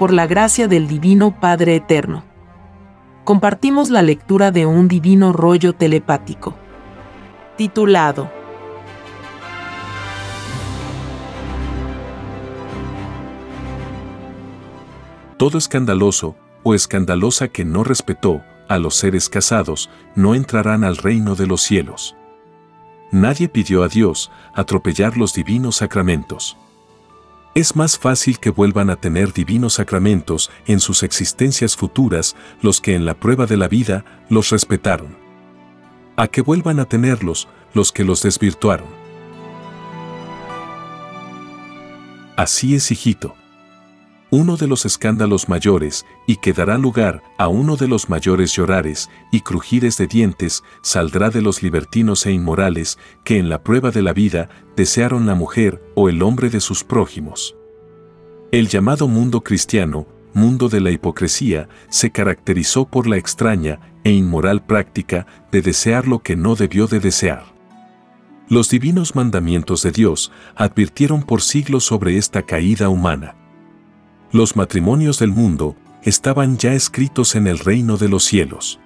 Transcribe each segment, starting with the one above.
por la gracia del Divino Padre Eterno. Compartimos la lectura de un divino rollo telepático, titulado Todo escandaloso o escandalosa que no respetó a los seres casados no entrarán al reino de los cielos. Nadie pidió a Dios atropellar los divinos sacramentos. Es más fácil que vuelvan a tener divinos sacramentos en sus existencias futuras los que en la prueba de la vida los respetaron. A que vuelvan a tenerlos los que los desvirtuaron. Así es, hijito uno de los escándalos mayores, y que dará lugar a uno de los mayores llorares y crujires de dientes, saldrá de los libertinos e inmorales, que en la prueba de la vida desearon la mujer o el hombre de sus prójimos. El llamado mundo cristiano, mundo de la hipocresía, se caracterizó por la extraña e inmoral práctica de desear lo que no debió de desear. Los divinos mandamientos de Dios advirtieron por siglos sobre esta caída humana los matrimonios del mundo estaban ya escritos en el reino de los cielos.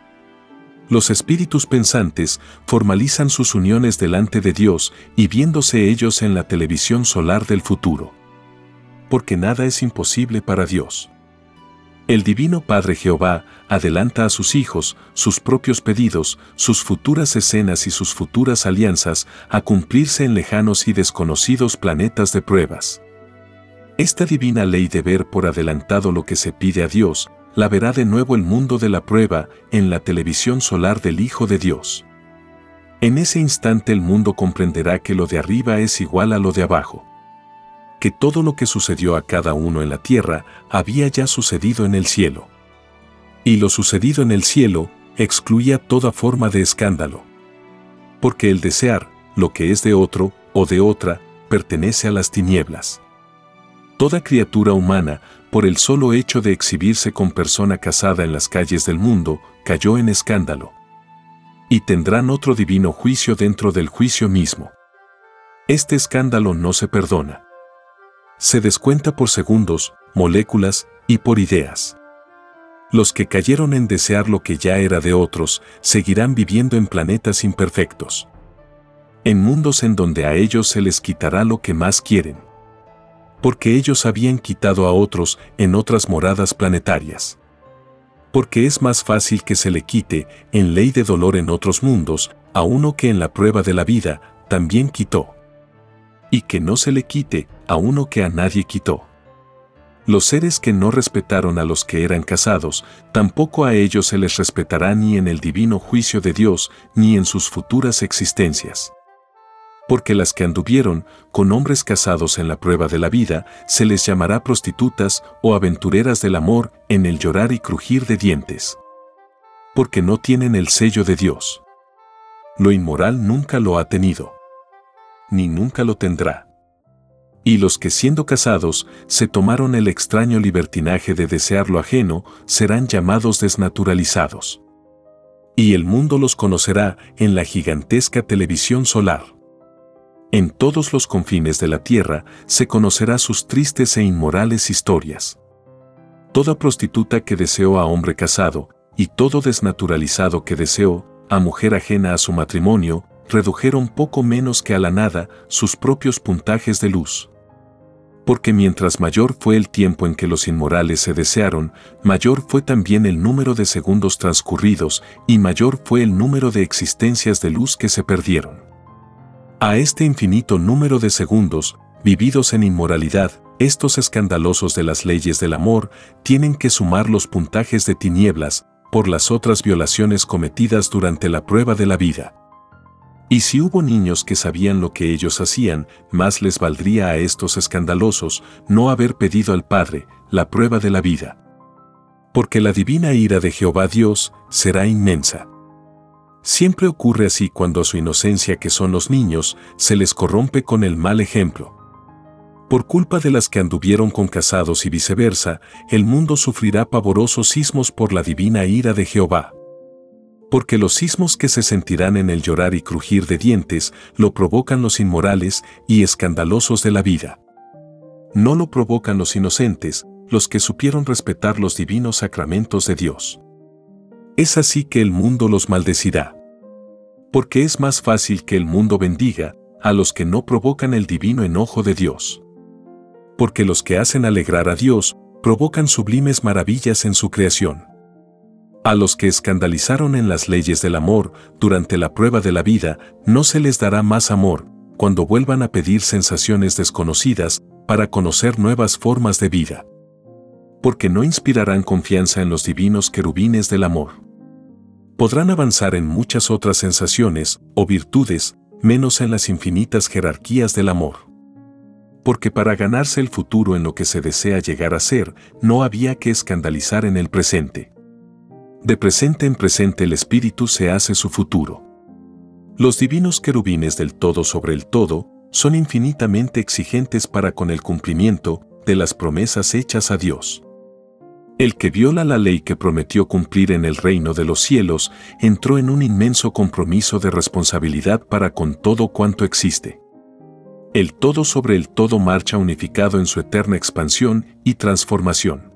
Los espíritus pensantes formalizan sus uniones delante de Dios y viéndose ellos en la televisión solar del futuro. Porque nada es imposible para Dios. El Divino Padre Jehová adelanta a sus hijos sus propios pedidos, sus futuras escenas y sus futuras alianzas a cumplirse en lejanos y desconocidos planetas de pruebas. Esta divina ley de ver por adelantado lo que se pide a Dios, la verá de nuevo el mundo de la prueba en la televisión solar del Hijo de Dios. En ese instante el mundo comprenderá que lo de arriba es igual a lo de abajo. Que todo lo que sucedió a cada uno en la tierra había ya sucedido en el cielo. Y lo sucedido en el cielo excluía toda forma de escándalo. Porque el desear, lo que es de otro o de otra, pertenece a las tinieblas. Toda criatura humana, por el solo hecho de exhibirse con persona casada en las calles del mundo, cayó en escándalo. Y tendrán otro divino juicio dentro del juicio mismo. Este escándalo no se perdona. Se descuenta por segundos, moléculas y por ideas. Los que cayeron en desear lo que ya era de otros, seguirán viviendo en planetas imperfectos. En mundos en donde a ellos se les quitará lo que más quieren porque ellos habían quitado a otros en otras moradas planetarias. Porque es más fácil que se le quite, en ley de dolor en otros mundos, a uno que en la prueba de la vida también quitó. Y que no se le quite a uno que a nadie quitó. Los seres que no respetaron a los que eran casados, tampoco a ellos se les respetará ni en el divino juicio de Dios, ni en sus futuras existencias porque las que anduvieron con hombres casados en la prueba de la vida se les llamará prostitutas o aventureras del amor en el llorar y crujir de dientes. Porque no tienen el sello de Dios. Lo inmoral nunca lo ha tenido. Ni nunca lo tendrá. Y los que siendo casados se tomaron el extraño libertinaje de desear lo ajeno serán llamados desnaturalizados. Y el mundo los conocerá en la gigantesca televisión solar. En todos los confines de la tierra se conocerá sus tristes e inmorales historias. Toda prostituta que deseó a hombre casado, y todo desnaturalizado que deseó a mujer ajena a su matrimonio, redujeron poco menos que a la nada sus propios puntajes de luz. Porque mientras mayor fue el tiempo en que los inmorales se desearon, mayor fue también el número de segundos transcurridos y mayor fue el número de existencias de luz que se perdieron. A este infinito número de segundos, vividos en inmoralidad, estos escandalosos de las leyes del amor tienen que sumar los puntajes de tinieblas por las otras violaciones cometidas durante la prueba de la vida. Y si hubo niños que sabían lo que ellos hacían, más les valdría a estos escandalosos no haber pedido al Padre la prueba de la vida. Porque la divina ira de Jehová Dios será inmensa. Siempre ocurre así cuando su inocencia que son los niños se les corrompe con el mal ejemplo. Por culpa de las que anduvieron con casados y viceversa, el mundo sufrirá pavorosos sismos por la divina ira de Jehová. Porque los sismos que se sentirán en el llorar y crujir de dientes lo provocan los inmorales y escandalosos de la vida. No lo provocan los inocentes, los que supieron respetar los divinos sacramentos de Dios. Es así que el mundo los maldecirá. Porque es más fácil que el mundo bendiga a los que no provocan el divino enojo de Dios. Porque los que hacen alegrar a Dios provocan sublimes maravillas en su creación. A los que escandalizaron en las leyes del amor durante la prueba de la vida, no se les dará más amor, cuando vuelvan a pedir sensaciones desconocidas para conocer nuevas formas de vida. Porque no inspirarán confianza en los divinos querubines del amor. Podrán avanzar en muchas otras sensaciones o virtudes, menos en las infinitas jerarquías del amor. Porque para ganarse el futuro en lo que se desea llegar a ser, no había que escandalizar en el presente. De presente en presente el espíritu se hace su futuro. Los divinos querubines del todo sobre el todo son infinitamente exigentes para con el cumplimiento de las promesas hechas a Dios. El que viola la ley que prometió cumplir en el reino de los cielos entró en un inmenso compromiso de responsabilidad para con todo cuanto existe. El todo sobre el todo marcha unificado en su eterna expansión y transformación.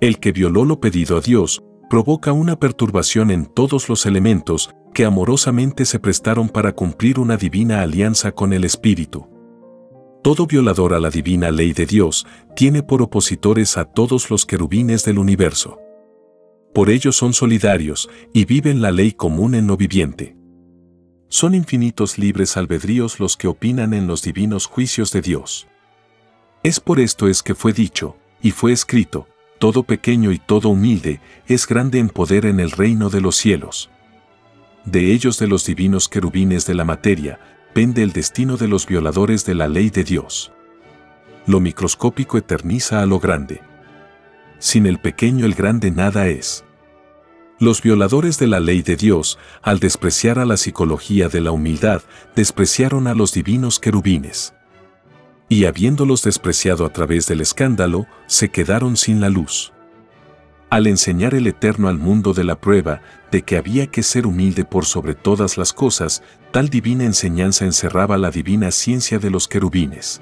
El que violó lo pedido a Dios provoca una perturbación en todos los elementos que amorosamente se prestaron para cumplir una divina alianza con el Espíritu. Todo violador a la divina ley de Dios tiene por opositores a todos los querubines del universo. Por ello son solidarios y viven la ley común en lo viviente. Son infinitos libres albedríos los que opinan en los divinos juicios de Dios. Es por esto es que fue dicho, y fue escrito, todo pequeño y todo humilde es grande en poder en el reino de los cielos de ellos de los divinos querubines de la materia, pende el destino de los violadores de la ley de Dios. Lo microscópico eterniza a lo grande. Sin el pequeño el grande nada es. Los violadores de la ley de Dios, al despreciar a la psicología de la humildad, despreciaron a los divinos querubines. Y habiéndolos despreciado a través del escándalo, se quedaron sin la luz al enseñar el Eterno al mundo de la prueba de que había que ser humilde por sobre todas las cosas, tal divina enseñanza encerraba la divina ciencia de los querubines.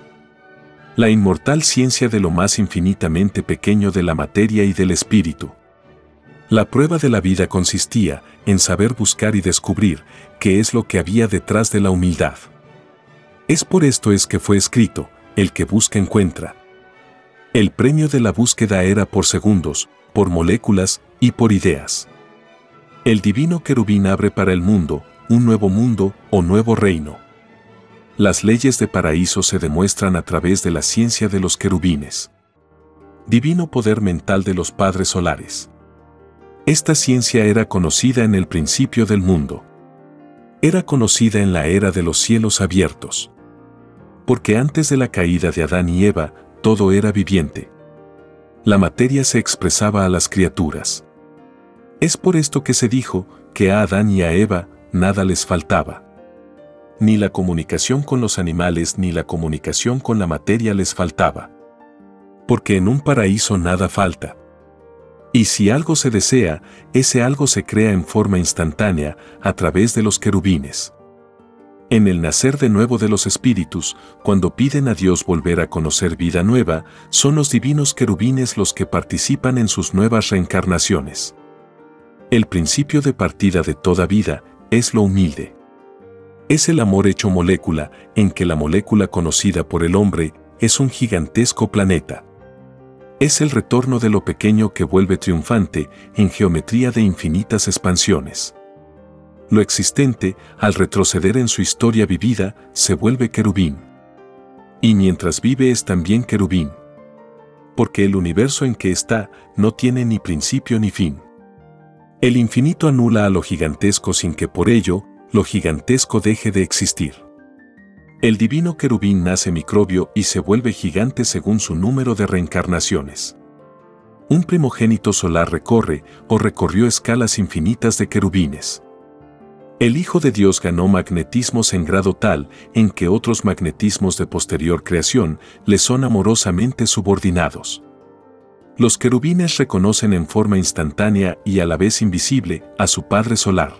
La inmortal ciencia de lo más infinitamente pequeño de la materia y del espíritu. La prueba de la vida consistía en saber buscar y descubrir qué es lo que había detrás de la humildad. Es por esto es que fue escrito, el que busca encuentra. El premio de la búsqueda era por segundos, por moléculas y por ideas. El divino querubín abre para el mundo un nuevo mundo o nuevo reino. Las leyes de paraíso se demuestran a través de la ciencia de los querubines. Divino poder mental de los padres solares. Esta ciencia era conocida en el principio del mundo. Era conocida en la era de los cielos abiertos. Porque antes de la caída de Adán y Eva, todo era viviente la materia se expresaba a las criaturas. Es por esto que se dijo que a Adán y a Eva nada les faltaba. Ni la comunicación con los animales ni la comunicación con la materia les faltaba. Porque en un paraíso nada falta. Y si algo se desea, ese algo se crea en forma instantánea a través de los querubines. En el nacer de nuevo de los espíritus, cuando piden a Dios volver a conocer vida nueva, son los divinos querubines los que participan en sus nuevas reencarnaciones. El principio de partida de toda vida es lo humilde. Es el amor hecho molécula, en que la molécula conocida por el hombre es un gigantesco planeta. Es el retorno de lo pequeño que vuelve triunfante en geometría de infinitas expansiones. Lo existente, al retroceder en su historia vivida, se vuelve querubín. Y mientras vive es también querubín. Porque el universo en que está no tiene ni principio ni fin. El infinito anula a lo gigantesco sin que por ello lo gigantesco deje de existir. El divino querubín nace microbio y se vuelve gigante según su número de reencarnaciones. Un primogénito solar recorre o recorrió escalas infinitas de querubines. El Hijo de Dios ganó magnetismos en grado tal en que otros magnetismos de posterior creación le son amorosamente subordinados. Los querubines reconocen en forma instantánea y a la vez invisible a su Padre Solar.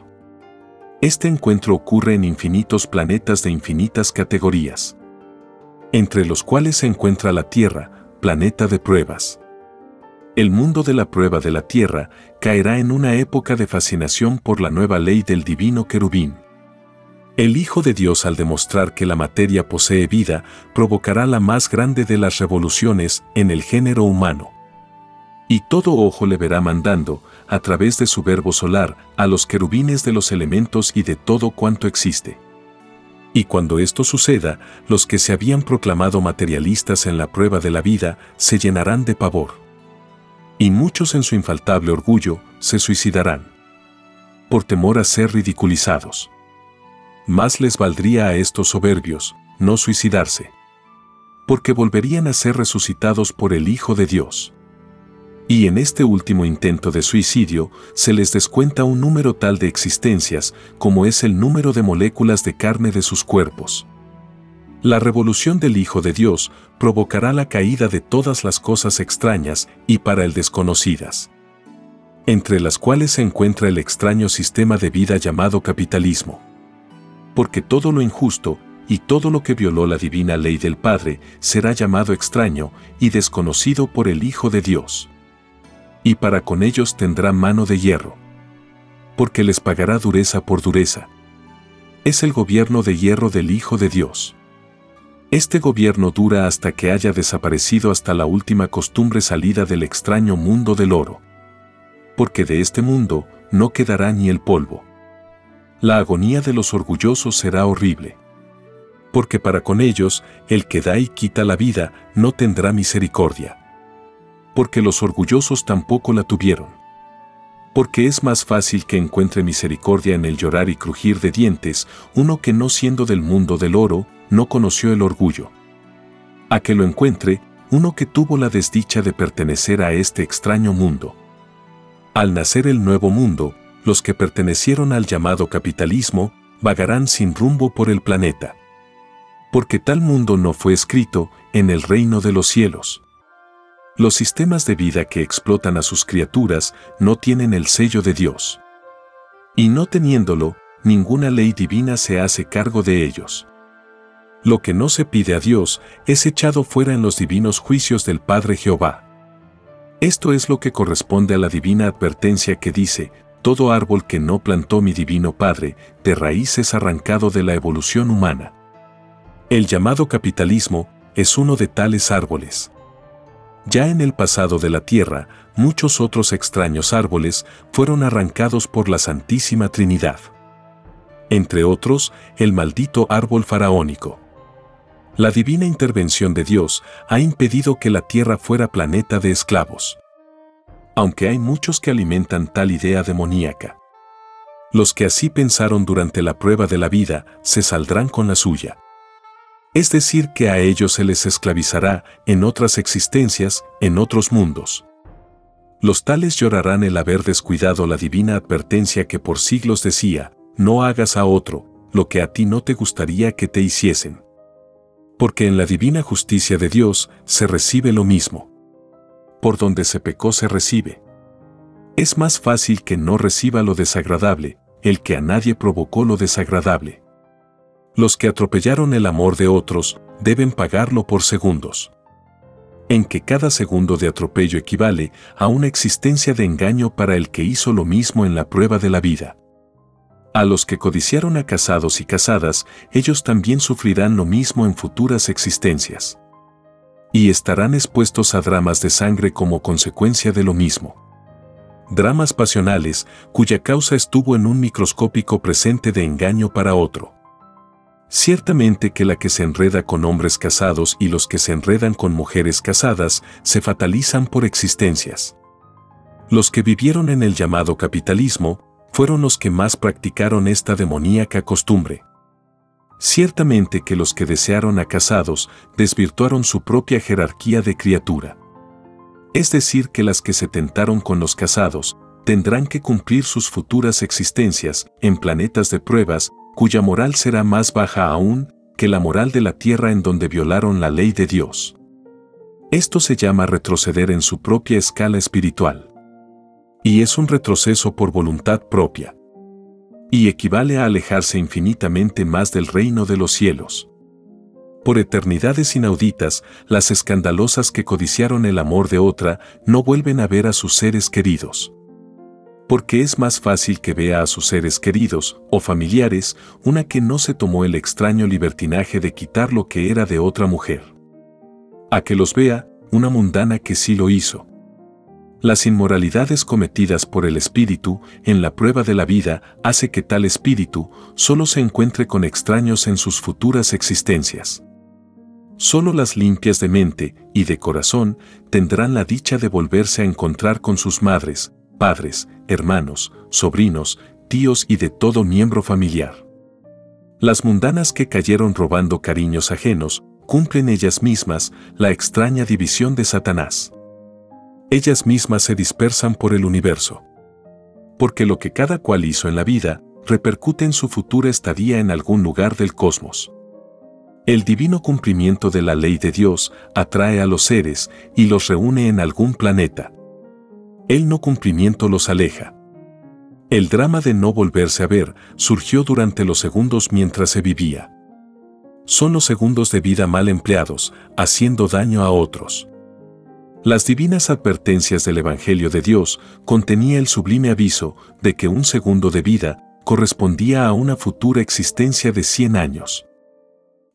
Este encuentro ocurre en infinitos planetas de infinitas categorías, entre los cuales se encuentra la Tierra, planeta de pruebas. El mundo de la prueba de la tierra caerá en una época de fascinación por la nueva ley del divino querubín. El Hijo de Dios al demostrar que la materia posee vida, provocará la más grande de las revoluciones en el género humano. Y todo ojo le verá mandando, a través de su verbo solar, a los querubines de los elementos y de todo cuanto existe. Y cuando esto suceda, los que se habían proclamado materialistas en la prueba de la vida se llenarán de pavor. Y muchos en su infaltable orgullo se suicidarán. Por temor a ser ridiculizados. Más les valdría a estos soberbios no suicidarse. Porque volverían a ser resucitados por el Hijo de Dios. Y en este último intento de suicidio se les descuenta un número tal de existencias como es el número de moléculas de carne de sus cuerpos. La revolución del Hijo de Dios provocará la caída de todas las cosas extrañas y para el desconocidas, entre las cuales se encuentra el extraño sistema de vida llamado capitalismo. Porque todo lo injusto y todo lo que violó la divina ley del Padre será llamado extraño y desconocido por el Hijo de Dios y para con ellos tendrá mano de hierro. Porque les pagará dureza por dureza. Es el gobierno de hierro del Hijo de Dios. Este gobierno dura hasta que haya desaparecido hasta la última costumbre salida del extraño mundo del oro. Porque de este mundo no quedará ni el polvo. La agonía de los orgullosos será horrible. Porque para con ellos, el que da y quita la vida no tendrá misericordia porque los orgullosos tampoco la tuvieron. Porque es más fácil que encuentre misericordia en el llorar y crujir de dientes uno que no siendo del mundo del oro, no conoció el orgullo. A que lo encuentre uno que tuvo la desdicha de pertenecer a este extraño mundo. Al nacer el nuevo mundo, los que pertenecieron al llamado capitalismo vagarán sin rumbo por el planeta. Porque tal mundo no fue escrito en el reino de los cielos. Los sistemas de vida que explotan a sus criaturas no tienen el sello de Dios. Y no teniéndolo, ninguna ley divina se hace cargo de ellos. Lo que no se pide a Dios es echado fuera en los divinos juicios del Padre Jehová. Esto es lo que corresponde a la divina advertencia que dice, todo árbol que no plantó mi divino Padre, de raíz es arrancado de la evolución humana. El llamado capitalismo es uno de tales árboles. Ya en el pasado de la tierra, muchos otros extraños árboles fueron arrancados por la Santísima Trinidad. Entre otros, el maldito árbol faraónico. La divina intervención de Dios ha impedido que la tierra fuera planeta de esclavos. Aunque hay muchos que alimentan tal idea demoníaca. Los que así pensaron durante la prueba de la vida se saldrán con la suya es decir, que a ellos se les esclavizará en otras existencias, en otros mundos. Los tales llorarán el haber descuidado la divina advertencia que por siglos decía, no hagas a otro lo que a ti no te gustaría que te hiciesen. Porque en la divina justicia de Dios se recibe lo mismo. Por donde se pecó se recibe. Es más fácil que no reciba lo desagradable, el que a nadie provocó lo desagradable. Los que atropellaron el amor de otros deben pagarlo por segundos. En que cada segundo de atropello equivale a una existencia de engaño para el que hizo lo mismo en la prueba de la vida. A los que codiciaron a casados y casadas, ellos también sufrirán lo mismo en futuras existencias. Y estarán expuestos a dramas de sangre como consecuencia de lo mismo. Dramas pasionales cuya causa estuvo en un microscópico presente de engaño para otro. Ciertamente que la que se enreda con hombres casados y los que se enredan con mujeres casadas se fatalizan por existencias. Los que vivieron en el llamado capitalismo fueron los que más practicaron esta demoníaca costumbre. Ciertamente que los que desearon a casados desvirtuaron su propia jerarquía de criatura. Es decir, que las que se tentaron con los casados tendrán que cumplir sus futuras existencias en planetas de pruebas cuya moral será más baja aún que la moral de la tierra en donde violaron la ley de Dios. Esto se llama retroceder en su propia escala espiritual. Y es un retroceso por voluntad propia. Y equivale a alejarse infinitamente más del reino de los cielos. Por eternidades inauditas, las escandalosas que codiciaron el amor de otra no vuelven a ver a sus seres queridos. Porque es más fácil que vea a sus seres queridos o familiares una que no se tomó el extraño libertinaje de quitar lo que era de otra mujer. A que los vea una mundana que sí lo hizo. Las inmoralidades cometidas por el espíritu en la prueba de la vida hace que tal espíritu solo se encuentre con extraños en sus futuras existencias. Solo las limpias de mente y de corazón tendrán la dicha de volverse a encontrar con sus madres, padres, hermanos, sobrinos, tíos y de todo miembro familiar. Las mundanas que cayeron robando cariños ajenos cumplen ellas mismas la extraña división de Satanás. Ellas mismas se dispersan por el universo. Porque lo que cada cual hizo en la vida repercute en su futura estadía en algún lugar del cosmos. El divino cumplimiento de la ley de Dios atrae a los seres y los reúne en algún planeta. El no cumplimiento los aleja. El drama de no volverse a ver surgió durante los segundos mientras se vivía. Son los segundos de vida mal empleados, haciendo daño a otros. Las divinas advertencias del Evangelio de Dios contenía el sublime aviso de que un segundo de vida correspondía a una futura existencia de 100 años.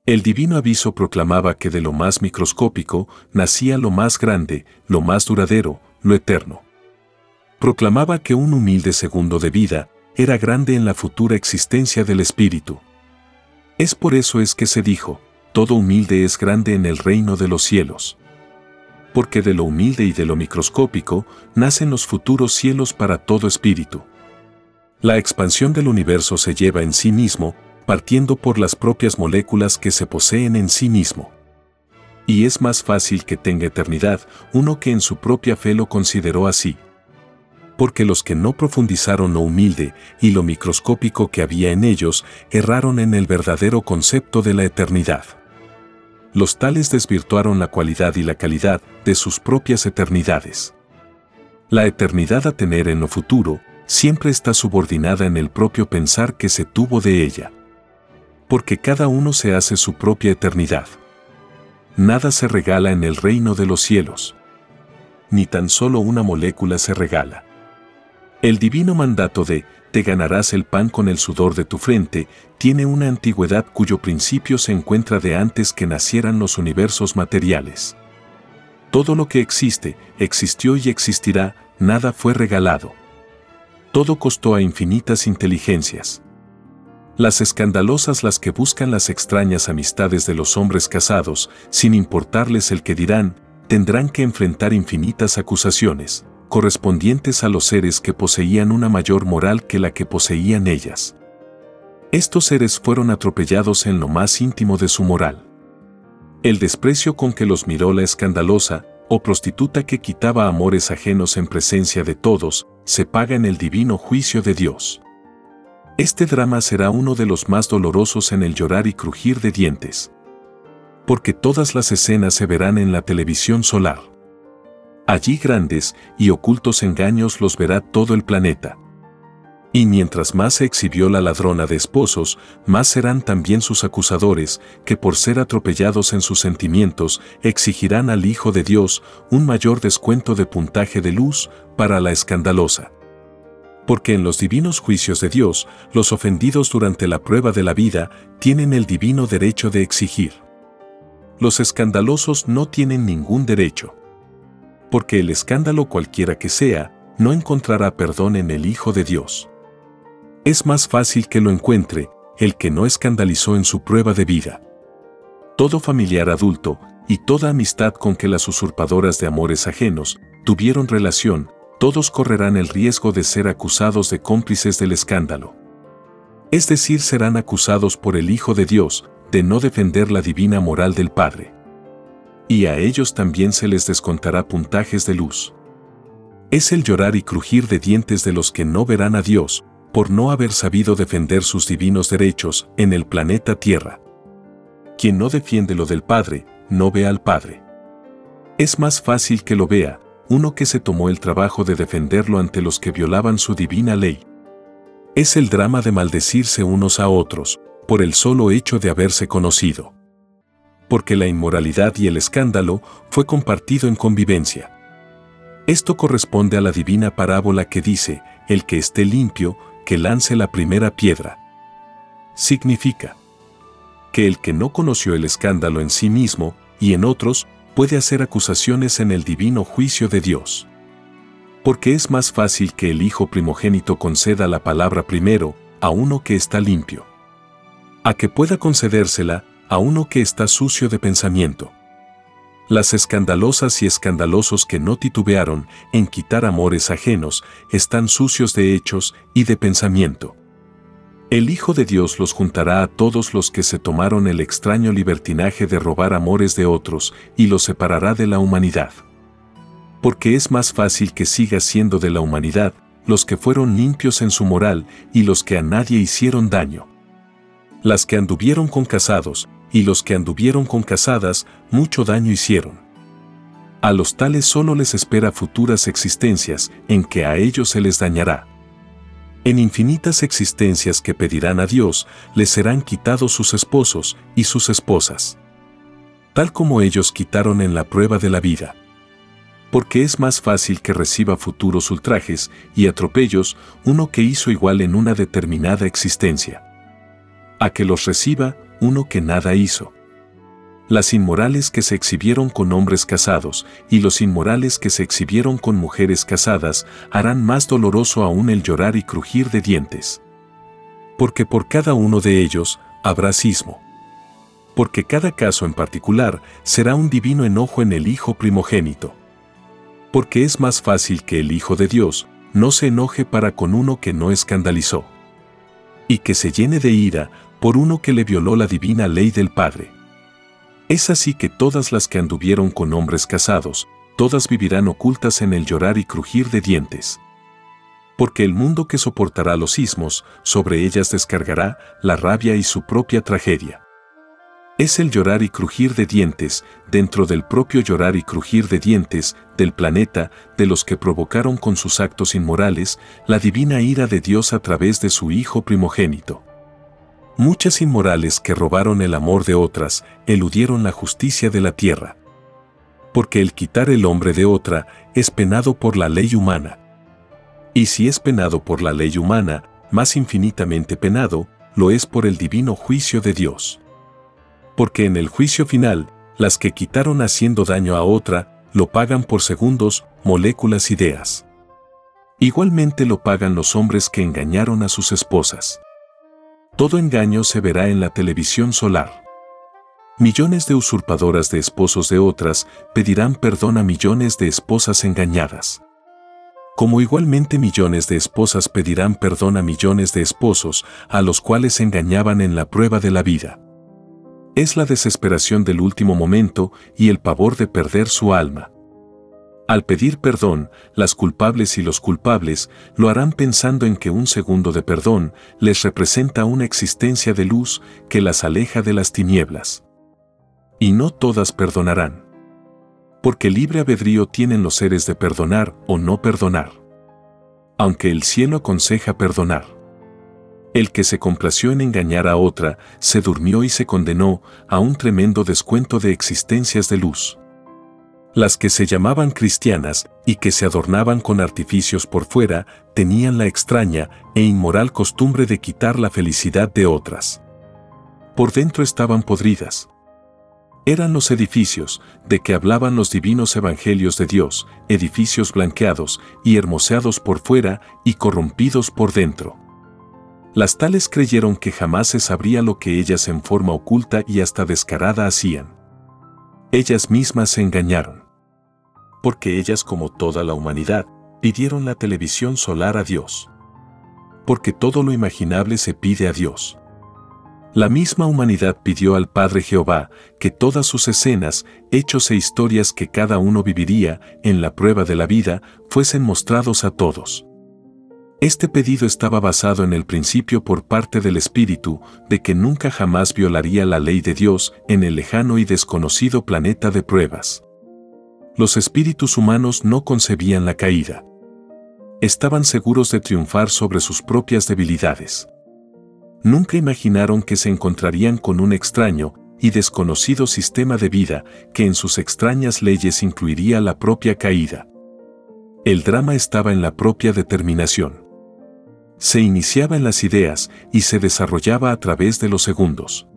El divino aviso proclamaba que de lo más microscópico nacía lo más grande, lo más duradero, lo eterno. Proclamaba que un humilde segundo de vida era grande en la futura existencia del espíritu. Es por eso es que se dijo, todo humilde es grande en el reino de los cielos. Porque de lo humilde y de lo microscópico nacen los futuros cielos para todo espíritu. La expansión del universo se lleva en sí mismo partiendo por las propias moléculas que se poseen en sí mismo. Y es más fácil que tenga eternidad uno que en su propia fe lo consideró así. Porque los que no profundizaron lo humilde y lo microscópico que había en ellos erraron en el verdadero concepto de la eternidad. Los tales desvirtuaron la cualidad y la calidad de sus propias eternidades. La eternidad a tener en lo futuro siempre está subordinada en el propio pensar que se tuvo de ella porque cada uno se hace su propia eternidad. Nada se regala en el reino de los cielos. Ni tan solo una molécula se regala. El divino mandato de, te ganarás el pan con el sudor de tu frente, tiene una antigüedad cuyo principio se encuentra de antes que nacieran los universos materiales. Todo lo que existe, existió y existirá, nada fue regalado. Todo costó a infinitas inteligencias. Las escandalosas las que buscan las extrañas amistades de los hombres casados, sin importarles el que dirán, tendrán que enfrentar infinitas acusaciones, correspondientes a los seres que poseían una mayor moral que la que poseían ellas. Estos seres fueron atropellados en lo más íntimo de su moral. El desprecio con que los miró la escandalosa, o prostituta que quitaba amores ajenos en presencia de todos, se paga en el divino juicio de Dios. Este drama será uno de los más dolorosos en el llorar y crujir de dientes. Porque todas las escenas se verán en la televisión solar. Allí grandes y ocultos engaños los verá todo el planeta. Y mientras más se exhibió la ladrona de esposos, más serán también sus acusadores, que por ser atropellados en sus sentimientos, exigirán al Hijo de Dios un mayor descuento de puntaje de luz para la escandalosa porque en los divinos juicios de Dios, los ofendidos durante la prueba de la vida tienen el divino derecho de exigir. Los escandalosos no tienen ningún derecho. Porque el escándalo cualquiera que sea, no encontrará perdón en el Hijo de Dios. Es más fácil que lo encuentre el que no escandalizó en su prueba de vida. Todo familiar adulto y toda amistad con que las usurpadoras de amores ajenos tuvieron relación todos correrán el riesgo de ser acusados de cómplices del escándalo. Es decir, serán acusados por el Hijo de Dios de no defender la divina moral del Padre. Y a ellos también se les descontará puntajes de luz. Es el llorar y crujir de dientes de los que no verán a Dios por no haber sabido defender sus divinos derechos en el planeta Tierra. Quien no defiende lo del Padre, no ve al Padre. Es más fácil que lo vea, uno que se tomó el trabajo de defenderlo ante los que violaban su divina ley. Es el drama de maldecirse unos a otros, por el solo hecho de haberse conocido. Porque la inmoralidad y el escándalo fue compartido en convivencia. Esto corresponde a la divina parábola que dice, el que esté limpio, que lance la primera piedra. Significa que el que no conoció el escándalo en sí mismo y en otros puede hacer acusaciones en el divino juicio de Dios. Porque es más fácil que el Hijo primogénito conceda la palabra primero a uno que está limpio, a que pueda concedérsela a uno que está sucio de pensamiento. Las escandalosas y escandalosos que no titubearon en quitar amores ajenos están sucios de hechos y de pensamiento. El Hijo de Dios los juntará a todos los que se tomaron el extraño libertinaje de robar amores de otros y los separará de la humanidad. Porque es más fácil que siga siendo de la humanidad los que fueron limpios en su moral y los que a nadie hicieron daño. Las que anduvieron con casados y los que anduvieron con casadas mucho daño hicieron. A los tales solo les espera futuras existencias en que a ellos se les dañará en infinitas existencias que pedirán a Dios, les serán quitados sus esposos y sus esposas. Tal como ellos quitaron en la prueba de la vida. Porque es más fácil que reciba futuros ultrajes y atropellos uno que hizo igual en una determinada existencia. A que los reciba uno que nada hizo las inmorales que se exhibieron con hombres casados y los inmorales que se exhibieron con mujeres casadas harán más doloroso aún el llorar y crujir de dientes. Porque por cada uno de ellos habrá sismo. Porque cada caso en particular será un divino enojo en el Hijo primogénito. Porque es más fácil que el Hijo de Dios no se enoje para con uno que no escandalizó. Y que se llene de ira por uno que le violó la divina ley del Padre es así que todas las que anduvieron con hombres casados, todas vivirán ocultas en el llorar y crujir de dientes. Porque el mundo que soportará los sismos, sobre ellas descargará la rabia y su propia tragedia. Es el llorar y crujir de dientes, dentro del propio llorar y crujir de dientes, del planeta, de los que provocaron con sus actos inmorales la divina ira de Dios a través de su Hijo primogénito. Muchas inmorales que robaron el amor de otras eludieron la justicia de la tierra. Porque el quitar el hombre de otra es penado por la ley humana. Y si es penado por la ley humana, más infinitamente penado, lo es por el divino juicio de Dios. Porque en el juicio final, las que quitaron haciendo daño a otra, lo pagan por segundos, moléculas ideas. Igualmente lo pagan los hombres que engañaron a sus esposas. Todo engaño se verá en la televisión solar. Millones de usurpadoras de esposos de otras pedirán perdón a millones de esposas engañadas. Como igualmente millones de esposas pedirán perdón a millones de esposos a los cuales engañaban en la prueba de la vida. Es la desesperación del último momento y el pavor de perder su alma. Al pedir perdón, las culpables y los culpables lo harán pensando en que un segundo de perdón les representa una existencia de luz que las aleja de las tinieblas. Y no todas perdonarán. Porque libre albedrío tienen los seres de perdonar o no perdonar. Aunque el cielo aconseja perdonar. El que se complació en engañar a otra, se durmió y se condenó a un tremendo descuento de existencias de luz. Las que se llamaban cristianas y que se adornaban con artificios por fuera tenían la extraña e inmoral costumbre de quitar la felicidad de otras. Por dentro estaban podridas. Eran los edificios de que hablaban los divinos evangelios de Dios, edificios blanqueados y hermoseados por fuera y corrompidos por dentro. Las tales creyeron que jamás se sabría lo que ellas en forma oculta y hasta descarada hacían. Ellas mismas se engañaron. Porque ellas, como toda la humanidad, pidieron la televisión solar a Dios. Porque todo lo imaginable se pide a Dios. La misma humanidad pidió al Padre Jehová que todas sus escenas, hechos e historias que cada uno viviría en la prueba de la vida fuesen mostrados a todos. Este pedido estaba basado en el principio por parte del Espíritu de que nunca jamás violaría la ley de Dios en el lejano y desconocido planeta de pruebas. Los espíritus humanos no concebían la caída. Estaban seguros de triunfar sobre sus propias debilidades. Nunca imaginaron que se encontrarían con un extraño y desconocido sistema de vida que en sus extrañas leyes incluiría la propia caída. El drama estaba en la propia determinación. Se iniciaba en las ideas y se desarrollaba a través de los segundos.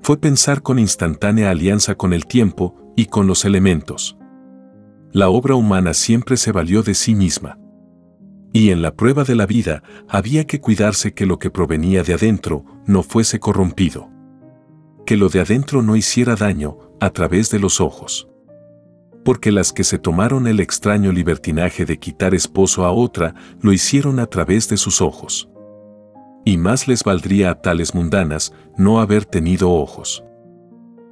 Fue pensar con instantánea alianza con el tiempo y con los elementos. La obra humana siempre se valió de sí misma. Y en la prueba de la vida había que cuidarse que lo que provenía de adentro no fuese corrompido. Que lo de adentro no hiciera daño a través de los ojos. Porque las que se tomaron el extraño libertinaje de quitar esposo a otra lo hicieron a través de sus ojos. Y más les valdría a tales mundanas no haber tenido ojos.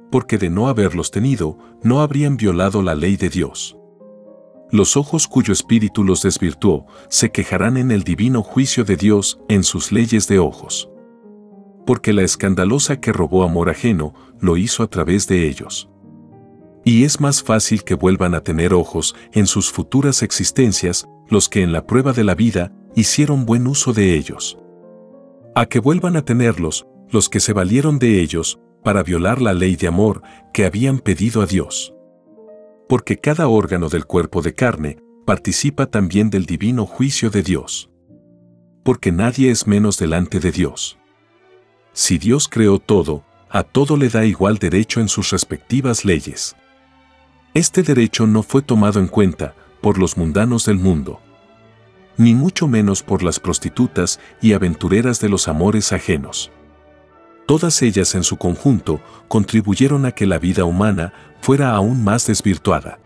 Porque de no haberlos tenido, no habrían violado la ley de Dios. Los ojos cuyo espíritu los desvirtuó se quejarán en el divino juicio de Dios en sus leyes de ojos. Porque la escandalosa que robó amor ajeno lo hizo a través de ellos. Y es más fácil que vuelvan a tener ojos en sus futuras existencias los que en la prueba de la vida hicieron buen uso de ellos. A que vuelvan a tenerlos los que se valieron de ellos para violar la ley de amor que habían pedido a Dios porque cada órgano del cuerpo de carne participa también del divino juicio de Dios. Porque nadie es menos delante de Dios. Si Dios creó todo, a todo le da igual derecho en sus respectivas leyes. Este derecho no fue tomado en cuenta por los mundanos del mundo, ni mucho menos por las prostitutas y aventureras de los amores ajenos. Todas ellas en su conjunto contribuyeron a que la vida humana fuera aún más desvirtuada.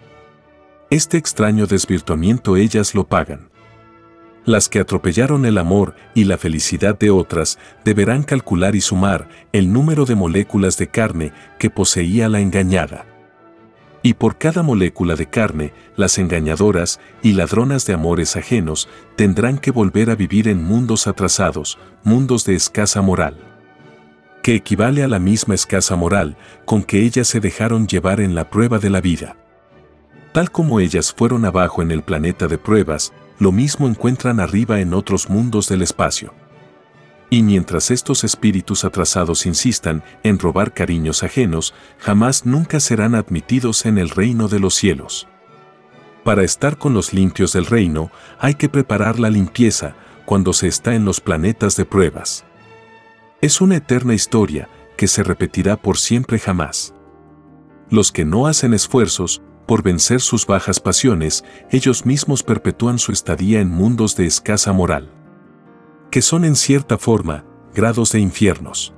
Este extraño desvirtuamiento ellas lo pagan. Las que atropellaron el amor y la felicidad de otras deberán calcular y sumar el número de moléculas de carne que poseía la engañada. Y por cada molécula de carne, las engañadoras y ladronas de amores ajenos tendrán que volver a vivir en mundos atrasados, mundos de escasa moral que equivale a la misma escasa moral con que ellas se dejaron llevar en la prueba de la vida. Tal como ellas fueron abajo en el planeta de pruebas, lo mismo encuentran arriba en otros mundos del espacio. Y mientras estos espíritus atrasados insistan en robar cariños ajenos, jamás nunca serán admitidos en el reino de los cielos. Para estar con los limpios del reino, hay que preparar la limpieza cuando se está en los planetas de pruebas. Es una eterna historia que se repetirá por siempre jamás. Los que no hacen esfuerzos por vencer sus bajas pasiones, ellos mismos perpetúan su estadía en mundos de escasa moral, que son en cierta forma grados de infiernos.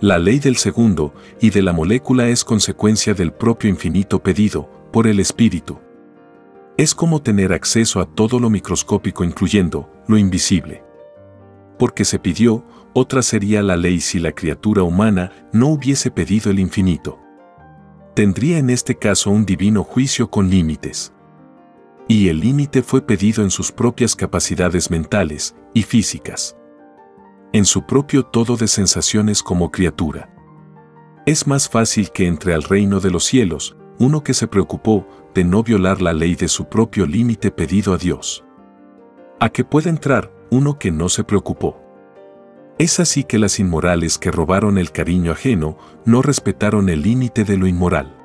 La ley del segundo y de la molécula es consecuencia del propio infinito pedido por el espíritu. Es como tener acceso a todo lo microscópico incluyendo lo invisible. Porque se pidió otra sería la ley si la criatura humana no hubiese pedido el infinito. Tendría en este caso un divino juicio con límites. Y el límite fue pedido en sus propias capacidades mentales y físicas. En su propio todo de sensaciones como criatura. Es más fácil que entre al reino de los cielos uno que se preocupó de no violar la ley de su propio límite pedido a Dios. A que pueda entrar uno que no se preocupó. Es así que las inmorales que robaron el cariño ajeno no respetaron el límite de lo inmoral.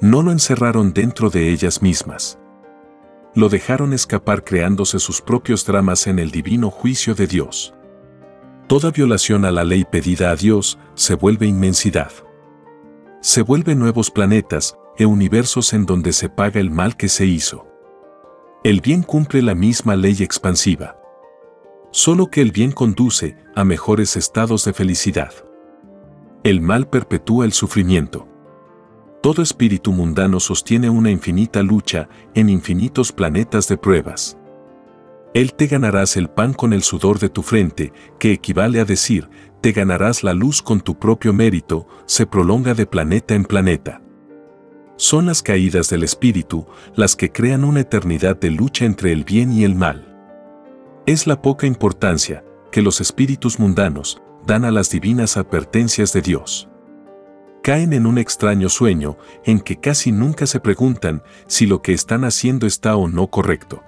No lo encerraron dentro de ellas mismas. Lo dejaron escapar creándose sus propios dramas en el divino juicio de Dios. Toda violación a la ley pedida a Dios se vuelve inmensidad. Se vuelve nuevos planetas e universos en donde se paga el mal que se hizo. El bien cumple la misma ley expansiva. Solo que el bien conduce a mejores estados de felicidad. El mal perpetúa el sufrimiento. Todo espíritu mundano sostiene una infinita lucha en infinitos planetas de pruebas. Él te ganarás el pan con el sudor de tu frente, que equivale a decir, te ganarás la luz con tu propio mérito, se prolonga de planeta en planeta. Son las caídas del espíritu las que crean una eternidad de lucha entre el bien y el mal. Es la poca importancia que los espíritus mundanos dan a las divinas advertencias de Dios. Caen en un extraño sueño en que casi nunca se preguntan si lo que están haciendo está o no correcto.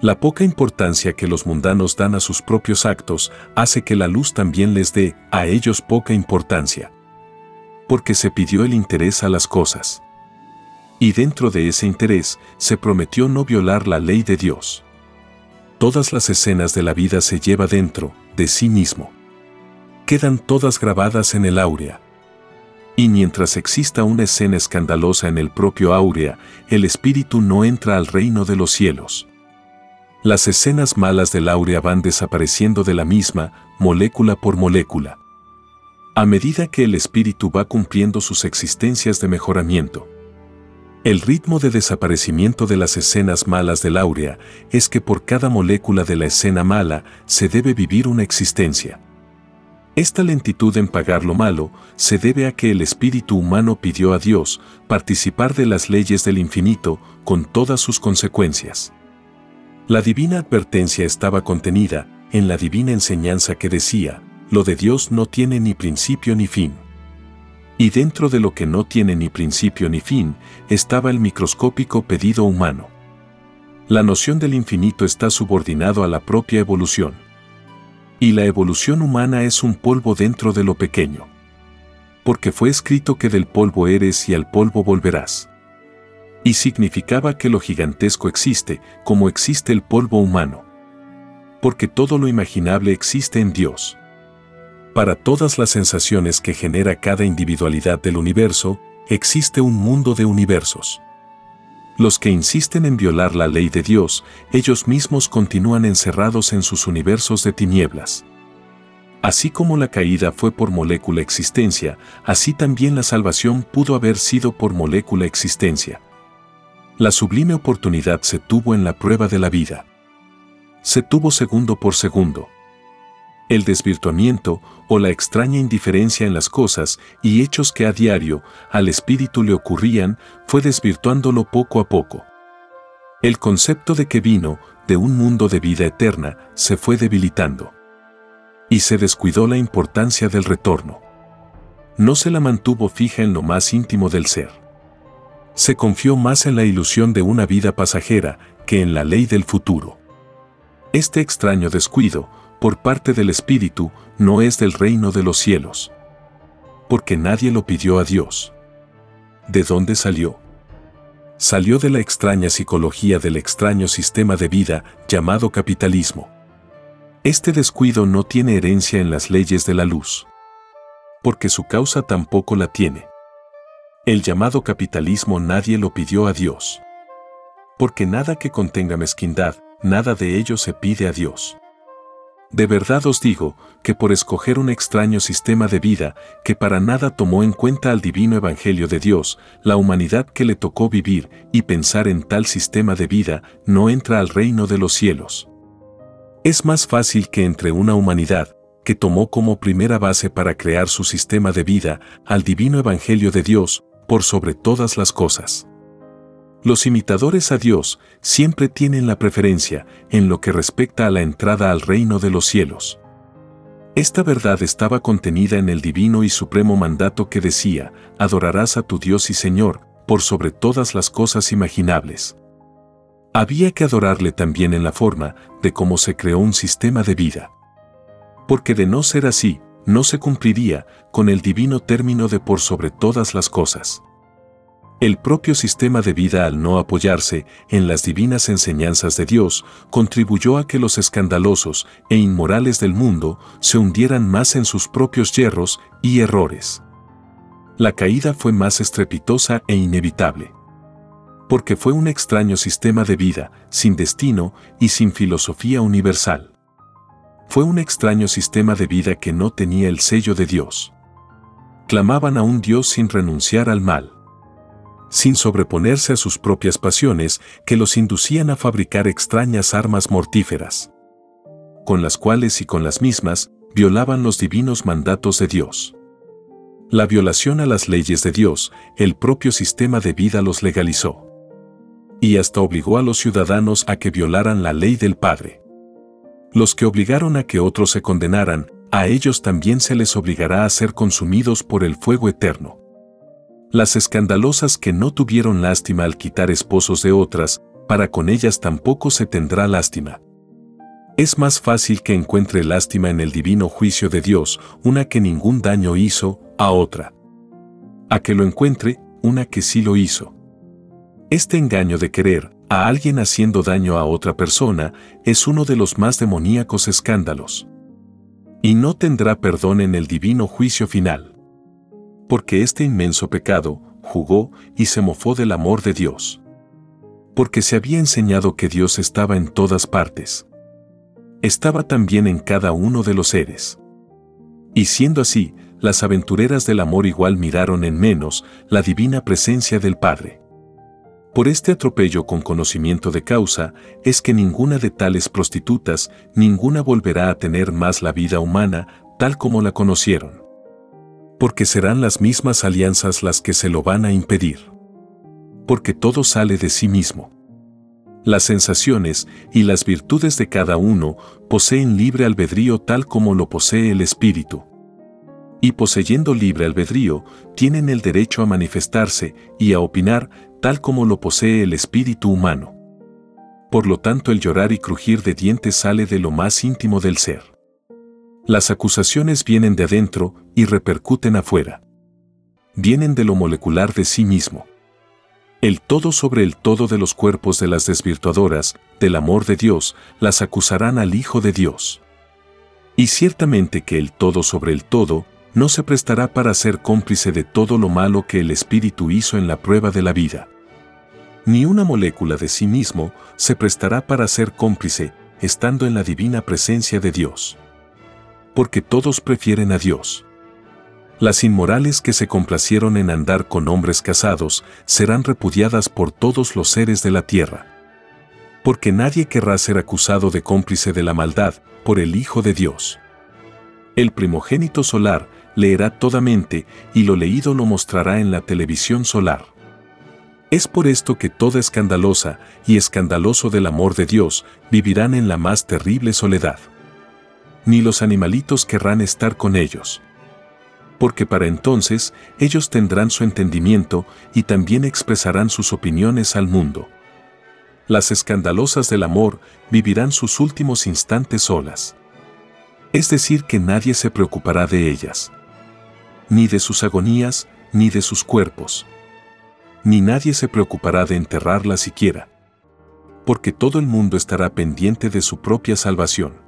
La poca importancia que los mundanos dan a sus propios actos hace que la luz también les dé a ellos poca importancia. Porque se pidió el interés a las cosas. Y dentro de ese interés se prometió no violar la ley de Dios. Todas las escenas de la vida se lleva dentro de sí mismo. Quedan todas grabadas en el áurea. Y mientras exista una escena escandalosa en el propio áurea, el espíritu no entra al reino de los cielos. Las escenas malas del áurea van desapareciendo de la misma, molécula por molécula. A medida que el espíritu va cumpliendo sus existencias de mejoramiento. El ritmo de desaparecimiento de las escenas malas del áurea es que por cada molécula de la escena mala se debe vivir una existencia. Esta lentitud en pagar lo malo se debe a que el espíritu humano pidió a Dios participar de las leyes del infinito con todas sus consecuencias. La divina advertencia estaba contenida en la divina enseñanza que decía, lo de Dios no tiene ni principio ni fin. Y dentro de lo que no tiene ni principio ni fin, estaba el microscópico pedido humano. La noción del infinito está subordinado a la propia evolución. Y la evolución humana es un polvo dentro de lo pequeño. Porque fue escrito que del polvo eres y al polvo volverás. Y significaba que lo gigantesco existe, como existe el polvo humano. Porque todo lo imaginable existe en Dios. Para todas las sensaciones que genera cada individualidad del universo, existe un mundo de universos. Los que insisten en violar la ley de Dios, ellos mismos continúan encerrados en sus universos de tinieblas. Así como la caída fue por molécula existencia, así también la salvación pudo haber sido por molécula existencia. La sublime oportunidad se tuvo en la prueba de la vida. Se tuvo segundo por segundo el desvirtuamiento o la extraña indiferencia en las cosas y hechos que a diario al espíritu le ocurrían fue desvirtuándolo poco a poco. El concepto de que vino de un mundo de vida eterna se fue debilitando. Y se descuidó la importancia del retorno. No se la mantuvo fija en lo más íntimo del ser. Se confió más en la ilusión de una vida pasajera que en la ley del futuro. Este extraño descuido por parte del Espíritu, no es del reino de los cielos. Porque nadie lo pidió a Dios. ¿De dónde salió? Salió de la extraña psicología del extraño sistema de vida llamado capitalismo. Este descuido no tiene herencia en las leyes de la luz. Porque su causa tampoco la tiene. El llamado capitalismo nadie lo pidió a Dios. Porque nada que contenga mezquindad, nada de ello se pide a Dios. De verdad os digo que por escoger un extraño sistema de vida que para nada tomó en cuenta al divino Evangelio de Dios, la humanidad que le tocó vivir y pensar en tal sistema de vida no entra al reino de los cielos. Es más fácil que entre una humanidad que tomó como primera base para crear su sistema de vida al divino Evangelio de Dios por sobre todas las cosas. Los imitadores a Dios siempre tienen la preferencia en lo que respecta a la entrada al reino de los cielos. Esta verdad estaba contenida en el divino y supremo mandato que decía, adorarás a tu Dios y Señor, por sobre todas las cosas imaginables. Había que adorarle también en la forma de cómo se creó un sistema de vida. Porque de no ser así, no se cumpliría con el divino término de por sobre todas las cosas. El propio sistema de vida al no apoyarse en las divinas enseñanzas de Dios contribuyó a que los escandalosos e inmorales del mundo se hundieran más en sus propios yerros y errores. La caída fue más estrepitosa e inevitable. Porque fue un extraño sistema de vida, sin destino y sin filosofía universal. Fue un extraño sistema de vida que no tenía el sello de Dios. Clamaban a un Dios sin renunciar al mal sin sobreponerse a sus propias pasiones que los inducían a fabricar extrañas armas mortíferas, con las cuales y con las mismas violaban los divinos mandatos de Dios. La violación a las leyes de Dios, el propio sistema de vida los legalizó. Y hasta obligó a los ciudadanos a que violaran la ley del Padre. Los que obligaron a que otros se condenaran, a ellos también se les obligará a ser consumidos por el fuego eterno las escandalosas que no tuvieron lástima al quitar esposos de otras, para con ellas tampoco se tendrá lástima. Es más fácil que encuentre lástima en el divino juicio de Dios una que ningún daño hizo a otra. A que lo encuentre, una que sí lo hizo. Este engaño de querer a alguien haciendo daño a otra persona es uno de los más demoníacos escándalos. Y no tendrá perdón en el divino juicio final. Porque este inmenso pecado jugó y se mofó del amor de Dios. Porque se había enseñado que Dios estaba en todas partes. Estaba también en cada uno de los seres. Y siendo así, las aventureras del amor igual miraron en menos la divina presencia del Padre. Por este atropello con conocimiento de causa es que ninguna de tales prostitutas, ninguna volverá a tener más la vida humana tal como la conocieron. Porque serán las mismas alianzas las que se lo van a impedir. Porque todo sale de sí mismo. Las sensaciones y las virtudes de cada uno poseen libre albedrío tal como lo posee el espíritu y poseyendo libre albedrío, tienen el derecho a manifestarse y a opinar tal como lo posee el espíritu humano. Por lo tanto, el llorar y crujir de dientes sale de lo más íntimo del ser. Las acusaciones vienen de adentro y repercuten afuera. Vienen de lo molecular de sí mismo. El todo sobre el todo de los cuerpos de las desvirtuadoras, del amor de Dios, las acusarán al Hijo de Dios. Y ciertamente que el todo sobre el todo no se prestará para ser cómplice de todo lo malo que el espíritu hizo en la prueba de la vida. Ni una molécula de sí mismo se prestará para ser cómplice, estando en la divina presencia de Dios. Porque todos prefieren a Dios. Las inmorales que se complacieron en andar con hombres casados serán repudiadas por todos los seres de la tierra. Porque nadie querrá ser acusado de cómplice de la maldad por el Hijo de Dios. El primogénito solar leerá toda mente y lo leído lo mostrará en la televisión solar. Es por esto que toda escandalosa y escandaloso del amor de Dios vivirán en la más terrible soledad. Ni los animalitos querrán estar con ellos. Porque para entonces ellos tendrán su entendimiento y también expresarán sus opiniones al mundo. Las escandalosas del amor vivirán sus últimos instantes solas. Es decir, que nadie se preocupará de ellas ni de sus agonías, ni de sus cuerpos. Ni nadie se preocupará de enterrarla siquiera. Porque todo el mundo estará pendiente de su propia salvación.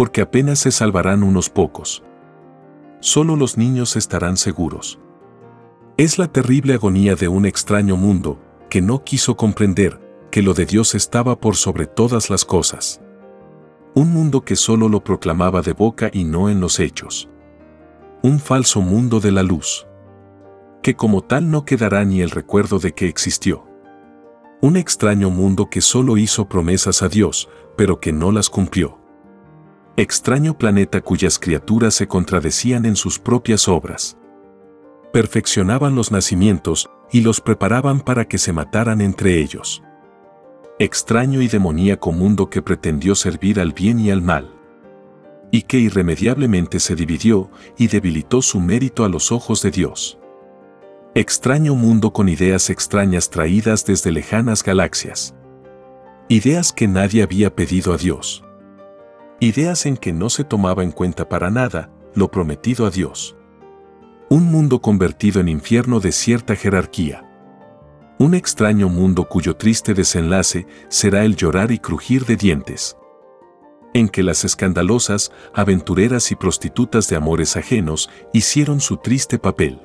Porque apenas se salvarán unos pocos. Solo los niños estarán seguros. Es la terrible agonía de un extraño mundo que no quiso comprender que lo de Dios estaba por sobre todas las cosas. Un mundo que solo lo proclamaba de boca y no en los hechos un falso mundo de la luz. Que como tal no quedará ni el recuerdo de que existió. Un extraño mundo que solo hizo promesas a Dios, pero que no las cumplió. Extraño planeta cuyas criaturas se contradecían en sus propias obras. Perfeccionaban los nacimientos y los preparaban para que se mataran entre ellos. Extraño y demoníaco mundo que pretendió servir al bien y al mal y que irremediablemente se dividió y debilitó su mérito a los ojos de Dios. Extraño mundo con ideas extrañas traídas desde lejanas galaxias. Ideas que nadie había pedido a Dios. Ideas en que no se tomaba en cuenta para nada lo prometido a Dios. Un mundo convertido en infierno de cierta jerarquía. Un extraño mundo cuyo triste desenlace será el llorar y crujir de dientes en que las escandalosas, aventureras y prostitutas de amores ajenos hicieron su triste papel.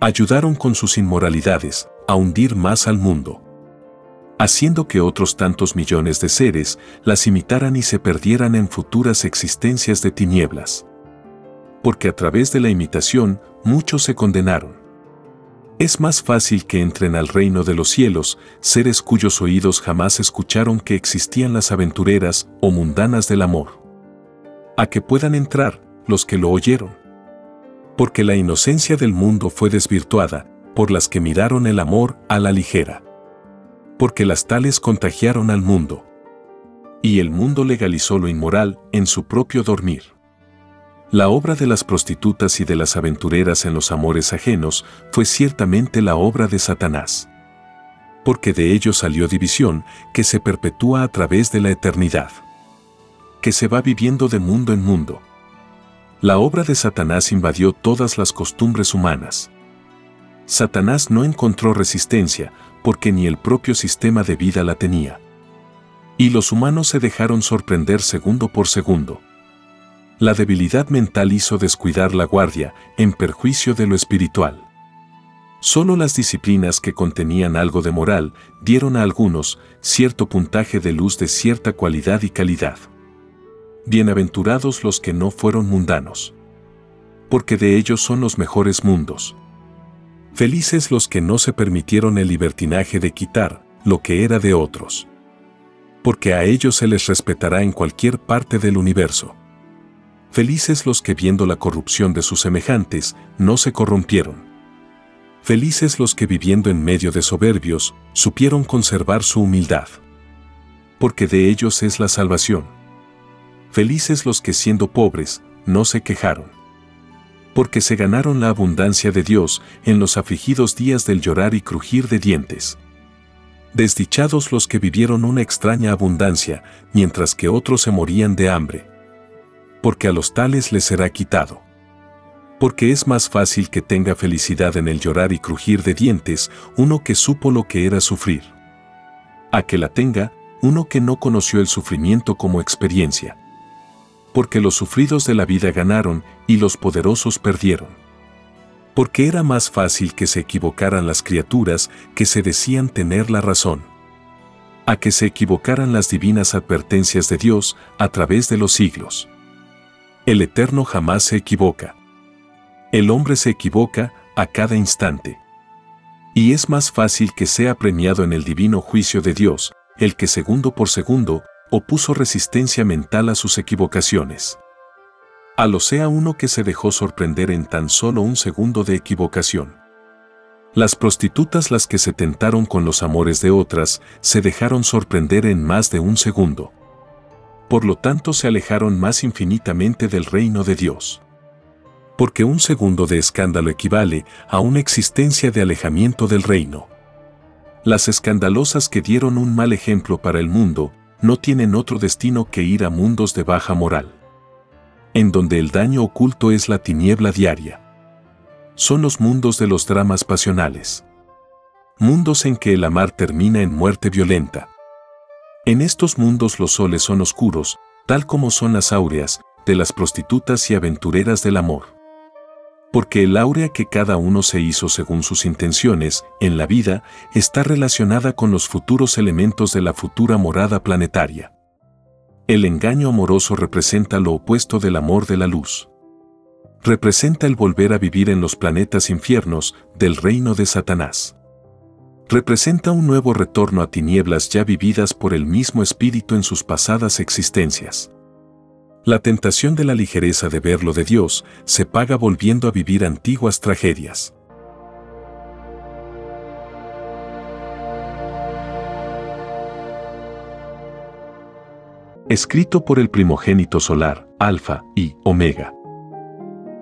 Ayudaron con sus inmoralidades a hundir más al mundo, haciendo que otros tantos millones de seres las imitaran y se perdieran en futuras existencias de tinieblas. Porque a través de la imitación muchos se condenaron. Es más fácil que entren al reino de los cielos seres cuyos oídos jamás escucharon que existían las aventureras o mundanas del amor. A que puedan entrar los que lo oyeron. Porque la inocencia del mundo fue desvirtuada por las que miraron el amor a la ligera. Porque las tales contagiaron al mundo. Y el mundo legalizó lo inmoral en su propio dormir. La obra de las prostitutas y de las aventureras en los amores ajenos fue ciertamente la obra de Satanás. Porque de ello salió división que se perpetúa a través de la eternidad. Que se va viviendo de mundo en mundo. La obra de Satanás invadió todas las costumbres humanas. Satanás no encontró resistencia, porque ni el propio sistema de vida la tenía. Y los humanos se dejaron sorprender segundo por segundo. La debilidad mental hizo descuidar la guardia, en perjuicio de lo espiritual. Solo las disciplinas que contenían algo de moral dieron a algunos cierto puntaje de luz de cierta cualidad y calidad. Bienaventurados los que no fueron mundanos. Porque de ellos son los mejores mundos. Felices los que no se permitieron el libertinaje de quitar lo que era de otros. Porque a ellos se les respetará en cualquier parte del universo. Felices los que viendo la corrupción de sus semejantes, no se corrompieron Felices los que viviendo en medio de soberbios, supieron conservar su humildad. Porque de ellos es la salvación. Felices los que siendo pobres, no se quejaron. Porque se ganaron la abundancia de Dios en los afligidos días del llorar y crujir de dientes. Desdichados los que vivieron una extraña abundancia, mientras que otros se morían de hambre. Porque a los tales les será quitado porque es más fácil que tenga felicidad en el llorar y crujir de dientes uno que supo lo que era sufrir. A que la tenga uno que no conoció el sufrimiento como experiencia. Porque los sufridos de la vida ganaron y los poderosos perdieron. Porque era más fácil que se equivocaran las criaturas que se decían tener la razón. A que se equivocaran las divinas advertencias de Dios a través de los siglos. El Eterno jamás se equivoca. El hombre se equivoca a cada instante. Y es más fácil que sea premiado en el divino juicio de Dios, el que segundo por segundo opuso resistencia mental a sus equivocaciones. A lo sea uno que se dejó sorprender en tan solo un segundo de equivocación. Las prostitutas las que se tentaron con los amores de otras, se dejaron sorprender en más de un segundo. Por lo tanto se alejaron más infinitamente del reino de Dios porque un segundo de escándalo equivale a una existencia de alejamiento del reino. Las escandalosas que dieron un mal ejemplo para el mundo no tienen otro destino que ir a mundos de baja moral, en donde el daño oculto es la tiniebla diaria. Son los mundos de los dramas pasionales. Mundos en que el amar termina en muerte violenta. En estos mundos los soles son oscuros, tal como son las áureas, de las prostitutas y aventureras del amor porque el áurea que cada uno se hizo según sus intenciones en la vida está relacionada con los futuros elementos de la futura morada planetaria. El engaño amoroso representa lo opuesto del amor de la luz. Representa el volver a vivir en los planetas infiernos del reino de Satanás. Representa un nuevo retorno a tinieblas ya vividas por el mismo espíritu en sus pasadas existencias. La tentación de la ligereza de ver lo de Dios se paga volviendo a vivir antiguas tragedias. Escrito por el primogénito solar, Alfa y Omega.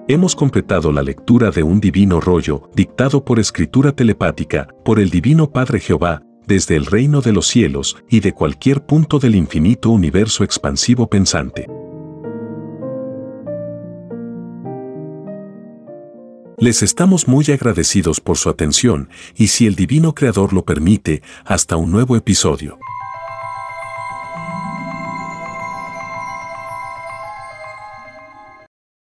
Hemos completado la lectura de un divino rollo, dictado por escritura telepática, por el Divino Padre Jehová, desde el reino de los cielos y de cualquier punto del infinito universo expansivo pensante. Les estamos muy agradecidos por su atención y si el Divino Creador lo permite, hasta un nuevo episodio.